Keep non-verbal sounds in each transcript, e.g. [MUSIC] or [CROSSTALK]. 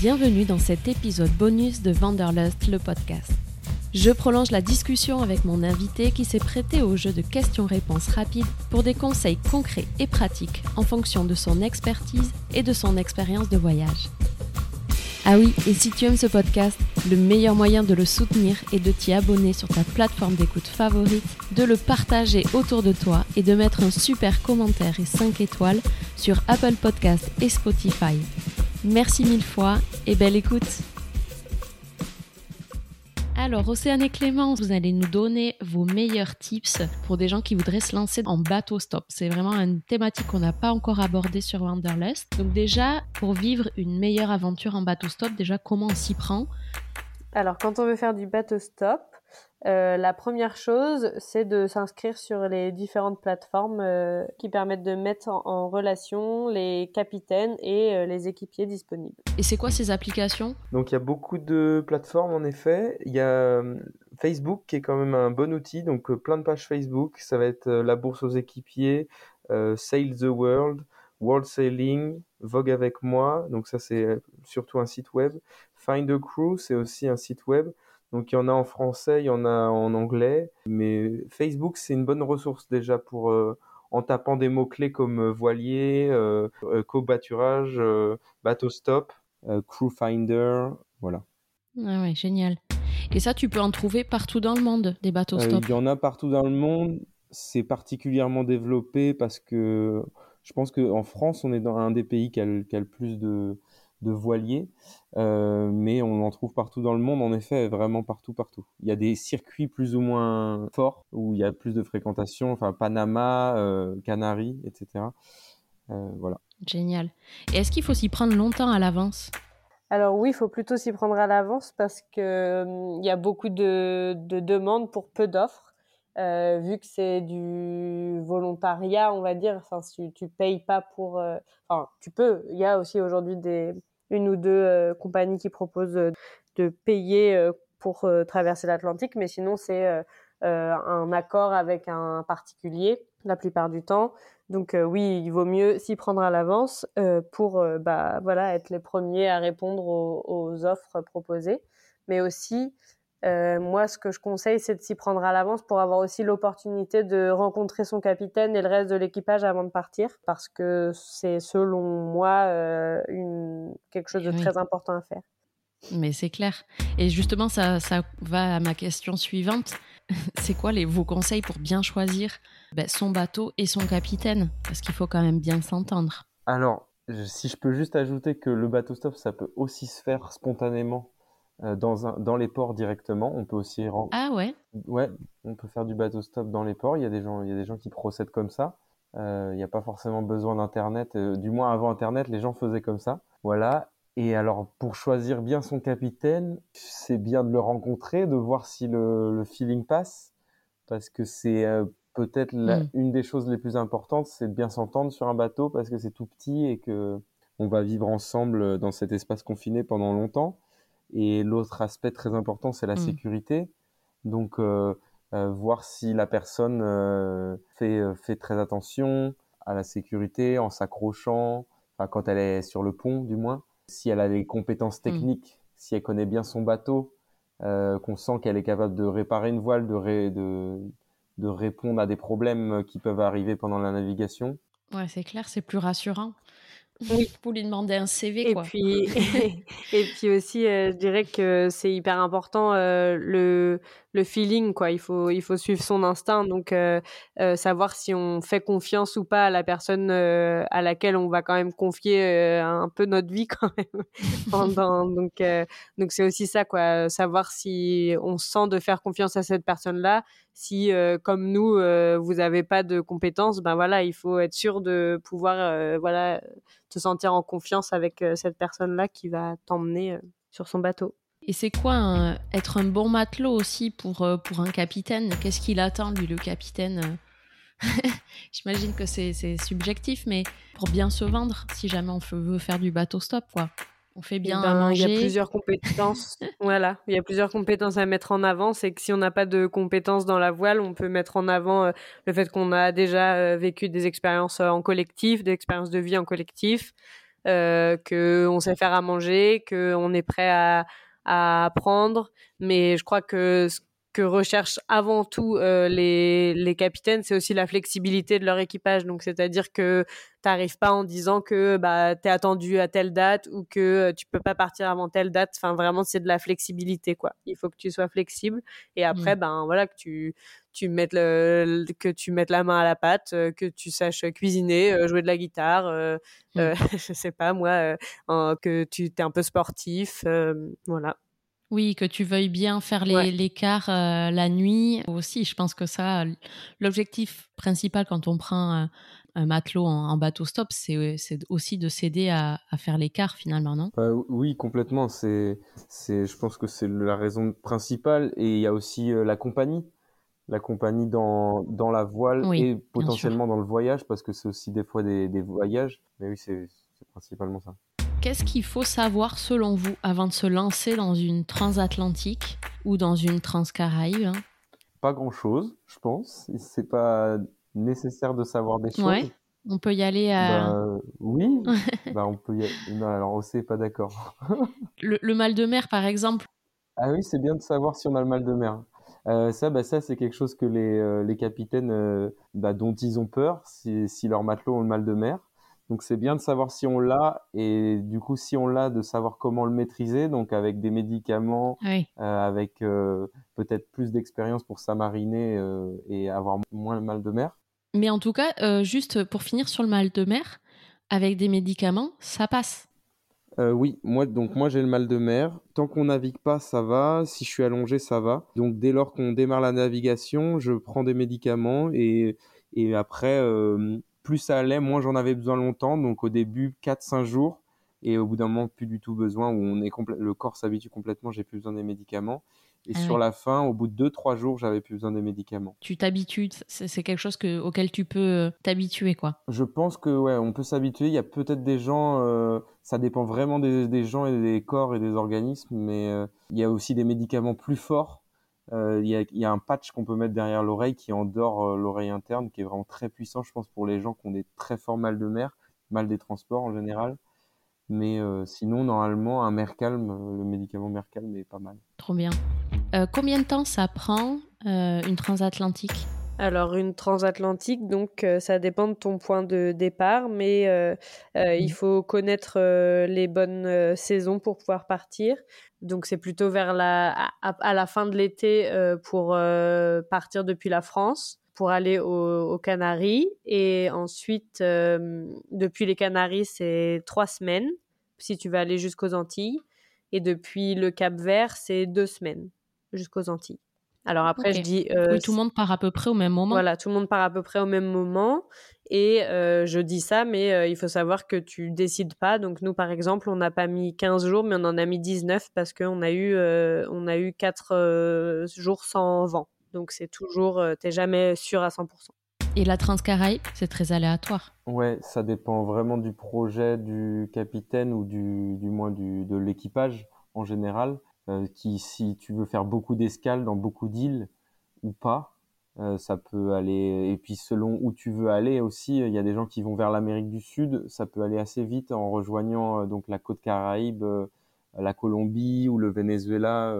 Bienvenue dans cet épisode bonus de Wanderlust, le podcast. Je prolonge la discussion avec mon invité qui s'est prêté au jeu de questions-réponses rapides pour des conseils concrets et pratiques en fonction de son expertise et de son expérience de voyage. Ah oui, et si tu aimes ce podcast, le meilleur moyen de le soutenir est de t'y abonner sur ta plateforme d'écoute favorite, de le partager autour de toi et de mettre un super commentaire et 5 étoiles sur Apple Podcast et Spotify. Merci mille fois et belle écoute. Alors, Océane et Clémence, vous allez nous donner vos meilleurs tips pour des gens qui voudraient se lancer en bateau stop. C'est vraiment une thématique qu'on n'a pas encore abordée sur Wanderlust. Donc déjà, pour vivre une meilleure aventure en bateau stop, déjà comment on s'y prend? Alors, quand on veut faire du bateau stop, euh, la première chose, c'est de s'inscrire sur les différentes plateformes euh, qui permettent de mettre en, relation les capitaines et euh, les équipiers disponibles. Et c'est quoi ces applications? Donc il y a beaucoup de plateformes en effet. Il y a Facebook qui est quand même un bon outil, donc plein de pages Facebook. Ça va être la bourse aux équipiers, Sail the World, World Sailing, Vogue avec moi. Donc ça c'est surtout un site web. Find a Crew, c'est aussi un site web. Donc il y en a en français, il y en a en anglais, mais Facebook c'est une bonne ressource déjà pour euh, en tapant des mots clés comme euh, voilier, euh, cobaturage, bateau stop, crew finder, voilà. Ah ouais, génial. Et ça, tu peux en trouver partout dans le monde, des bateaux stop. Il y en a partout dans le monde. C'est particulièrement développé parce que je pense qu'en France, on est dans un des pays qui a le plus de, de voiliers, euh, mais on en trouve partout dans le monde, en effet, vraiment partout, partout. Il y a des circuits plus ou moins forts où il y a plus de fréquentation, enfin Panama, euh, Canaries, etc. Euh, voilà. Génial. Et est-ce qu'il faut s'y prendre longtemps à l'avance? Alors oui, il faut plutôt s'y prendre à l'avance parce que il y a beaucoup de, demandes pour peu d'offres. vu que c'est du volontariat, on va dire, enfin, tu, tu payes pas pour, enfin, tu peux. Il y a aussi aujourd'hui des, une ou deux euh, compagnies qui proposent euh, de payer euh, pour traverser l'Atlantique, mais sinon c'est un accord avec un particulier la plupart du temps. Donc oui, il vaut mieux s'y prendre à l'avance pour bah, voilà, être les premiers à répondre aux offres proposées, mais aussi euh, moi, ce que je conseille, c'est de s'y prendre à l'avance pour avoir aussi l'opportunité de rencontrer son capitaine et le reste de l'équipage avant de partir, parce que c'est selon moi euh, une, quelque chose de très important à faire. Mais c'est clair. Et justement, ça, ça va à ma question suivante. [LAUGHS] c'est quoi les, vos conseils pour bien choisir ben, son bateau et son capitaine? Parce qu'il faut quand même bien s'entendre. Alors, si je peux juste ajouter que le bateau stop, ça peut aussi se faire spontanément dans, un, dans les ports directement. On peut aussi ah ouais ouais, on peut faire du bateau stop dans les ports. Il y a des gens, il y a des gens qui procèdent comme ça. Euh, il n'y a pas forcément besoin d'internet. Euh, du moins avant internet, les gens faisaient comme ça. Voilà. Et alors pour choisir bien son capitaine, c'est bien de le rencontrer, de voir si le, le feeling passe, parce que c'est peut-être hmm. une des choses les plus importantes, c'est de bien s'entendre sur un bateau parce que c'est tout petit et que on va vivre ensemble dans cet espace confiné pendant longtemps. Et l'autre aspect très important, c'est la mmh. sécurité. Donc, euh, euh, voir si la personne euh, fait, fait très attention à la sécurité en s'accrochant, enfin, quand elle est sur le pont du moins, si elle a des compétences mmh. techniques, si elle connaît bien son bateau, qu'on sent qu'elle est capable de réparer une voile, de, de, de répondre à des problèmes qui peuvent arriver pendant la navigation. Ouais, c'est clair, c'est plus rassurant. Oui, [LAUGHS] pour lui demander un CV. Et puis, [LAUGHS] et puis aussi, euh, je dirais que c'est hyper important euh, le le feeling quoi. Il faut il faut suivre son instinct, donc euh, savoir si on fait confiance ou pas à la personne à laquelle on va quand même confier un peu notre vie [LAUGHS] quand même. Pendant, donc donc c'est aussi ça quoi. Savoir si on sent de faire confiance à cette personne là. Si comme nous vous n'avez pas de compétences, ben voilà, il faut être sûr de pouvoir voilà te sentir en confiance avec euh, cette personne-là qui va t'emmener euh, sur son bateau. Et c'est quoi être un bon matelot aussi pour, euh, pour un capitaine? Qu'est-ce qu'il attend, lui, le capitaine? [LAUGHS] J'imagine que c'est subjectif, mais pour bien se vendre, si jamais on veut faire du bateau stop, quoi. On fait bien ben manger. Il y a plusieurs compétences. [LAUGHS] voilà, il y a plusieurs compétences à mettre en avant. C'est que si on n'a pas de compétences dans la voile, on peut mettre en avant euh, le fait qu'on a déjà euh, vécu des expériences euh, en collectif, des expériences de vie en collectif. que on sait faire à manger, que on est prêt à, à apprendre. Mais je crois que ce que recherchent avant tout euh, les, les capitaines, c'est aussi la flexibilité de leur équipage. Donc, c'est-à-dire que tu n'arrives pas en disant que bah, tu es attendu à telle date ou que tu peux pas partir avant telle date. Enfin, vraiment, c'est de la flexibilité, quoi. Il faut que tu sois flexible. Et après, mmh. ben voilà, que tu, tu mettes le, que tu mettes la main à la pâte, euh, que tu saches cuisiner, euh, jouer de la guitare, euh, mmh. [LAUGHS] je sais pas moi, que tu es un peu sportif, voilà. Oui, que tu veuilles bien faire l'écart la nuit aussi. Je pense que ça, l'objectif principal quand on prend un matelot en, bateau stop, c'est aussi de s'aider à, faire l'écart finalement, non? Bah, Oui, complètement. C'est, je pense que c'est la raison principale. Et il y a aussi la compagnie la compagnie dans, dans la voile et potentiellement dans le voyage, parce que c'est aussi des fois des, des voyages. Mais oui, c'est principalement ça. Qu'est-ce qu'il faut savoir selon vous avant de se lancer dans une transatlantique ou dans une transcaraïbe hein? Pas grand-chose, je pense. C'est pas nécessaire de savoir des choses. Ouais. On peut y aller à... Bah, oui, [LAUGHS] bah, on peut y aller... Non, alors on pas d'accord. [LAUGHS] le, le mal de mer, par exemple? Ah oui, c'est bien de savoir si on a le mal de mer. Euh, ça, bah, ça c'est quelque chose que les, euh, les capitaines, euh, bah, dont ils ont peur, si, si leurs matelots ont le mal de mer. Donc c'est bien de savoir si on l'a et du coup si on l'a, de savoir comment le maîtriser, donc avec des médicaments, avec peut-être plus d'expérience pour s'amariner et avoir moins le mal de mer. Mais en tout cas, juste pour finir sur le mal de mer, avec des médicaments, ça passe. Euh, oui, moi donc moi j'ai le mal de mer. Tant qu'on navigue pas, ça va. Si je suis allongé, ça va. Donc dès lors qu'on démarre la navigation, je prends des médicaments et et après euh, plus ça allait, moins j'en avais besoin longtemps. Donc au début 4-5 jours et au bout d'un moment plus du tout besoin où on est le corps s'habitue complètement, j'ai plus besoin des médicaments. Et ah sur la fin, au bout de 2-3 jours, j'avais plus besoin des médicaments. Tu t'habitues, c'est quelque chose que, auquel tu peux euh, t'habituer, quoi. Je pense que ouais, on peut s'habituer. Il y a peut-être des gens, euh, ça dépend vraiment des, des, gens et des corps et des organismes, mais euh, il y a aussi des médicaments plus forts. Il y, a, il, y a, un patch qu'on peut mettre derrière l'oreille qui endort l'oreille interne, qui est vraiment très puissant, je pense, pour les gens qui ont des très forts mal de mer, mal des transports en général. Mais sinon, normalement, un Mercalm, le médicament Mercalm est pas mal. Trop bien. Euh, combien de temps ça prend euh, une transatlantique? Alors une transatlantique, donc euh, ça dépend de ton point de départ, mais il mmh. faut connaître les bonnes saisons pour pouvoir partir. Donc c'est plutôt vers la à, la fin de l'été pour partir depuis la France pour aller aux Canaries et ensuite depuis les Canaries c'est trois semaines si tu veux aller jusqu'aux Antilles et depuis le Cap Vert c'est deux semaines jusqu'aux Antilles. Alors après, je dis. Euh, tout le monde part à peu près au même moment. Voilà, tout le monde part à peu près au même moment. Et euh, je dis ça, mais euh, il faut savoir que tu décides pas. Donc nous, par exemple, on n'a pas mis 15 jours, mais on en a mis 19 parce qu'on a eu, on a eu 4 jours sans vent. Donc c'est toujours, t'es jamais sûr à 100%. Et la Transcaraïbe, c'est très aléatoire. Ouais, ça dépend vraiment du projet du capitaine ou du, du moins du, de l'équipage en général. Euh, qui, si tu veux faire beaucoup d'escales dans beaucoup d'îles ou pas, euh, ça peut aller. Et puis selon où tu veux aller aussi, il y a des gens qui vont vers l'Amérique du Sud, ça peut aller assez vite en rejoignant euh, donc la côte Caraïbe, la Colombie ou le Venezuela,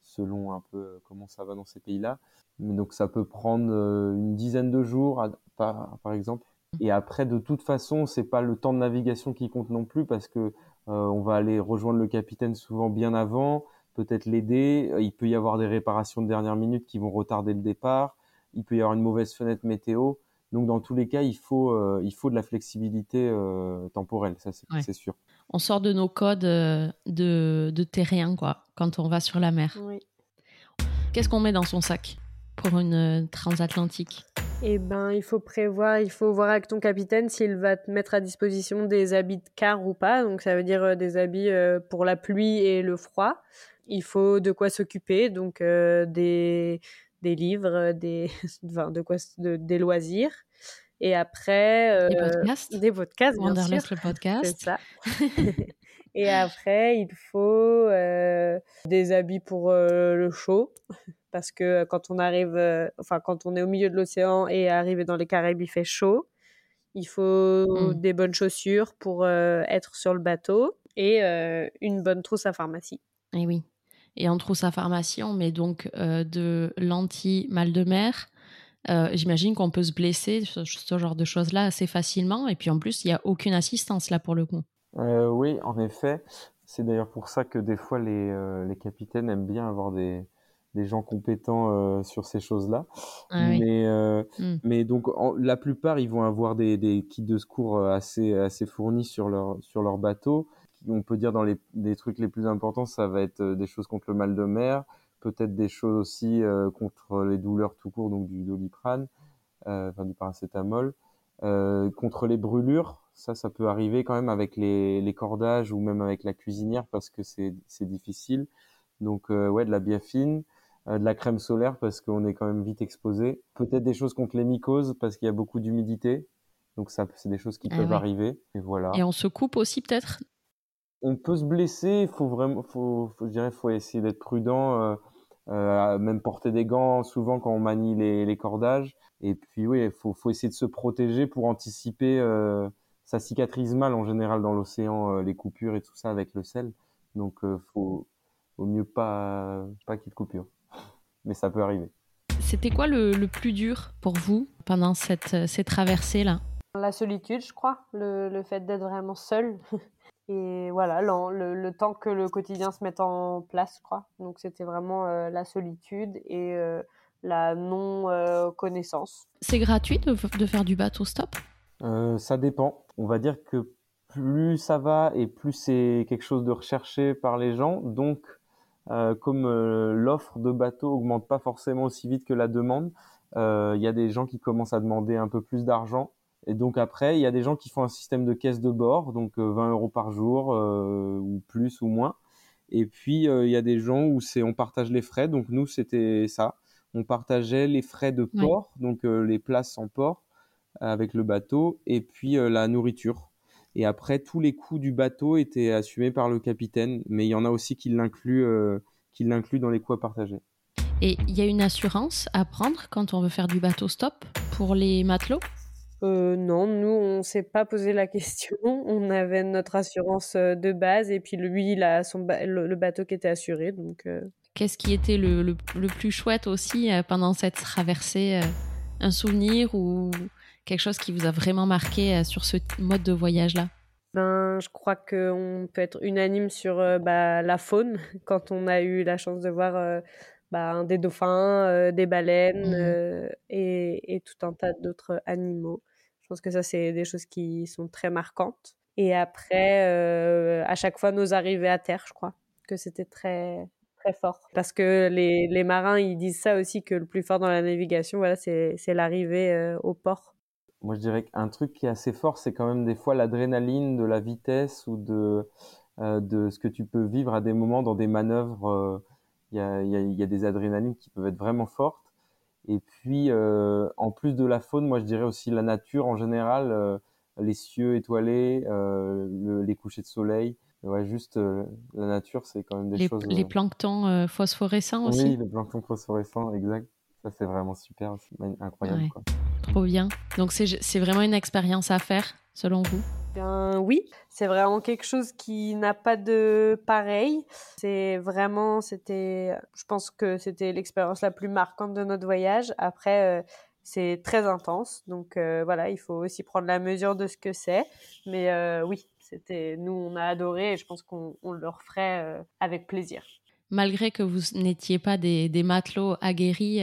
selon un peu comment ça va dans ces pays-là. Donc ça peut prendre une dizaine de jours, par, par exemple. Et après, de toute façon, c'est pas le temps de navigation qui compte non plus parce que on va aller rejoindre le capitaine souvent bien avant peut-être l'aider. Euh, il peut y avoir des réparations de dernière minute qui vont retarder le départ. Il peut y avoir une mauvaise fenêtre météo. Donc dans tous les cas, il faut, euh, il faut de la flexibilité euh, temporelle, ça c'est sûr. On sort de nos codes de, de terrien quoi, quand on va sur la mer. Oui. Qu'est-ce qu'on met dans son sac pour une transatlantique? Eh ben, il faut prévoir, il faut voir avec ton capitaine s'il va te mettre à disposition des habits de car ou pas. Donc, ça veut dire des habits pour la pluie et le froid il faut de quoi s'occuper, donc euh, des, des livres, des, [LAUGHS] enfin, de quoi, de, des loisirs. Et après, euh, des podcasts. Des podcasts, bien sûr. le [LAUGHS] podcast. Ça. [LAUGHS] et après, il faut euh, des habits pour le chaud, parce que quand on arrive, enfin quand on est au milieu de l'océan et arrivé dans les Caraïbes, il fait chaud. Il faut Mmh. des bonnes chaussures pour euh, être sur le bateau et euh, une bonne trousse à pharmacie. Et oui. Et en trousse à pharmacie, on met donc euh, de l'anti-mal de mer. Euh, J'imagine qu'on peut se blesser, ce, ce genre de choses-là, assez facilement. Et puis en plus, il n'y a aucune assistance là pour le coup. Euh, oui, en effet. C'est d'ailleurs pour ça que des fois les, les capitaines aiment bien avoir des, des gens compétents euh, sur ces choses-là. Ah oui. mais, euh, Mm. mais donc en- la plupart, ils vont avoir des, des kits de secours assez, assez fournis sur leur, sur leur bateau. On peut dire dans les des trucs les plus importants, ça va être euh, des choses contre le mal de mer, peut-être des choses aussi euh, contre les douleurs tout court, donc du doliprane, euh, enfin du paracétamol, Euh, contre les brûlures. Ça, ça peut arriver quand même avec les, les cordages ou même avec la cuisinière parce que c'est c'est difficile. Donc ouais, de la biafine, de la crème solaire parce qu'on est quand même vite exposé. Peut-être des choses contre les mycoses parce qu'il y a beaucoup d'humidité. Donc ça, c'est des choses qui Ah peuvent ouais. arriver. Et voilà. Et on se coupe aussi peut-être? On peut se blesser. Il faut vraiment, faut, faut, je dirais, faut essayer d'être prudent. euh, euh, même porter des gants souvent quand on manie les, les cordages. Et puis oui, il faut, faut essayer de se protéger pour anticiper. euh, ça cicatrise mal en général dans l'océan euh, les coupures et tout ça avec le sel. Donc euh, faut, au mieux pas pas qu'il y ait de coupure. Mais ça peut arriver. C'était quoi le, le plus dur pour vous pendant cette, ces traversées-là? La solitude, je crois, le, le fait d'être vraiment seul. [LAUGHS] Et voilà, le, le temps que le quotidien se mette en place, je crois. Donc c'était vraiment euh, la solitude et euh, la non-connaissance. C'est gratuit de, de faire du bateau stop? Euh, ça dépend. On va dire que plus ça va et plus c'est quelque chose de recherché par les gens. Donc, euh, comme euh, l'offre de bateaux augmente pas forcément aussi vite que la demande, euh, il y a des gens qui commencent à demander un peu plus d'argent. Et donc après, il y a des gens qui font un système de caisse de bord, donc euh, 20 euros par jour euh, ou plus ou moins. Et puis euh, il y a des gens où c'est on partage les frais. Donc nous c'était ça. On partageait les frais de Ouais. port, donc euh, les places en port avec le bateau et puis euh, la nourriture. Et après, tous les coûts du bateau étaient assumés par le capitaine, mais il y en a aussi qui l'incluent euh, qui l'incluent dans les coûts à partager. Et il y a une assurance à prendre quand on veut faire du bateau stop pour les matelots? Euh, non, nous, on s'est pas posé la [LAUGHS] question. On avait notre assurance euh, de base et puis lui, il a son ba- le, le bateau qui était assuré. Donc, euh, Qu'est-ce qui était le, le- le plus chouette aussi pendant cette traversée Un souvenir ou quelque chose qui vous a vraiment marqué sur ce mode de voyage-là? Ben, je crois qu'on peut être unanime sur bah, la faune [LAUGHS] quand on a eu la chance de voir bah, des dauphins, euh, des baleines Mhm. euh, et, et tout un tas d'autres animaux. Je pense que ça, c'est des choses qui sont très marquantes. Et après, euh, à chaque fois, nos arrivées à terre, je crois que c'était très très fort. Parce que les, les marins, ils disent ça aussi, que le plus fort dans la navigation, voilà, c'est l'arrivée au port. Moi, je dirais qu'un truc qui est assez fort, c'est quand même des fois l'adrénaline de la vitesse ou de, de ce que tu peux vivre à des moments dans des manœuvres. Il y, a, il y, a, il y a des adrénalines qui peuvent être vraiment fortes. Et puis, euh, en plus de la faune, moi, je dirais aussi la nature en général, euh, les cieux étoilés, euh, le- les couchers de soleil. Ouais, juste la nature, c'est quand même des les, choses. les planctons phosphorescents aussi Oui, le plancton phosphorescent, exact. Ça, c'est vraiment super, incroyable. Ouais. Quoi. Trop bien. Donc c'est vraiment une expérience à faire, selon vous? Bien, oui, c'est vraiment quelque chose qui n'a pas de pareil. C'est vraiment, c'était, je pense que c'était l'expérience la plus marquante de notre voyage. Après, euh, c'est très intense, donc euh, voilà, il faut aussi prendre la mesure de ce que c'est. Mais euh, oui, c'était, nous, on a adoré et je pense qu'on on le referait avec plaisir. Malgré que vous n'étiez pas des, des matelots aguerris,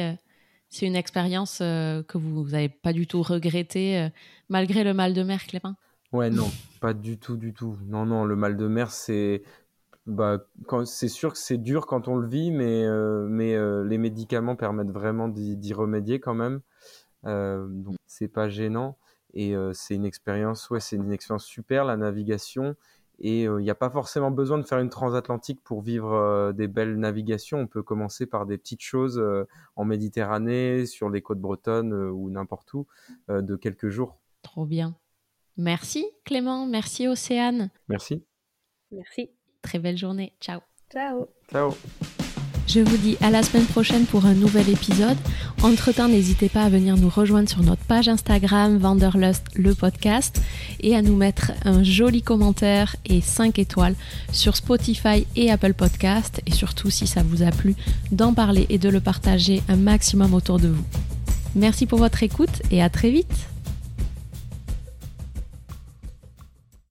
c'est une expérience que vous n'avez pas du tout regrettée, malgré le mal de mer, Clément Ouais, non, pas du tout, du tout. Non, non, le mal de mer, c'est bah, c'est sûr que c'est dur quand on le vit, mais euh, mais euh, les médicaments permettent vraiment d'y remédier quand même. Euh, donc c'est pas gênant et c'est une expérience, ouais, c'est une expérience super la navigation. Et il n'y a pas forcément besoin de faire une transatlantique pour vivre des belles navigations. On peut commencer par des petites choses en Méditerranée, sur les côtes bretonnes ou n'importe où, de quelques jours. Trop bien. Merci Clément, merci Océane. Merci. Merci. Très belle journée. Ciao. Ciao. Ciao. Je vous dis à la semaine prochaine pour un nouvel épisode. Entre-temps, n'hésitez pas à venir nous rejoindre sur notre page Instagram Vanderlust le podcast et à nous mettre un joli commentaire et 5 étoiles sur Spotify et Apple Podcast et surtout si ça vous a plu d'en parler et de le partager un maximum autour de vous. Merci pour votre écoute et à très vite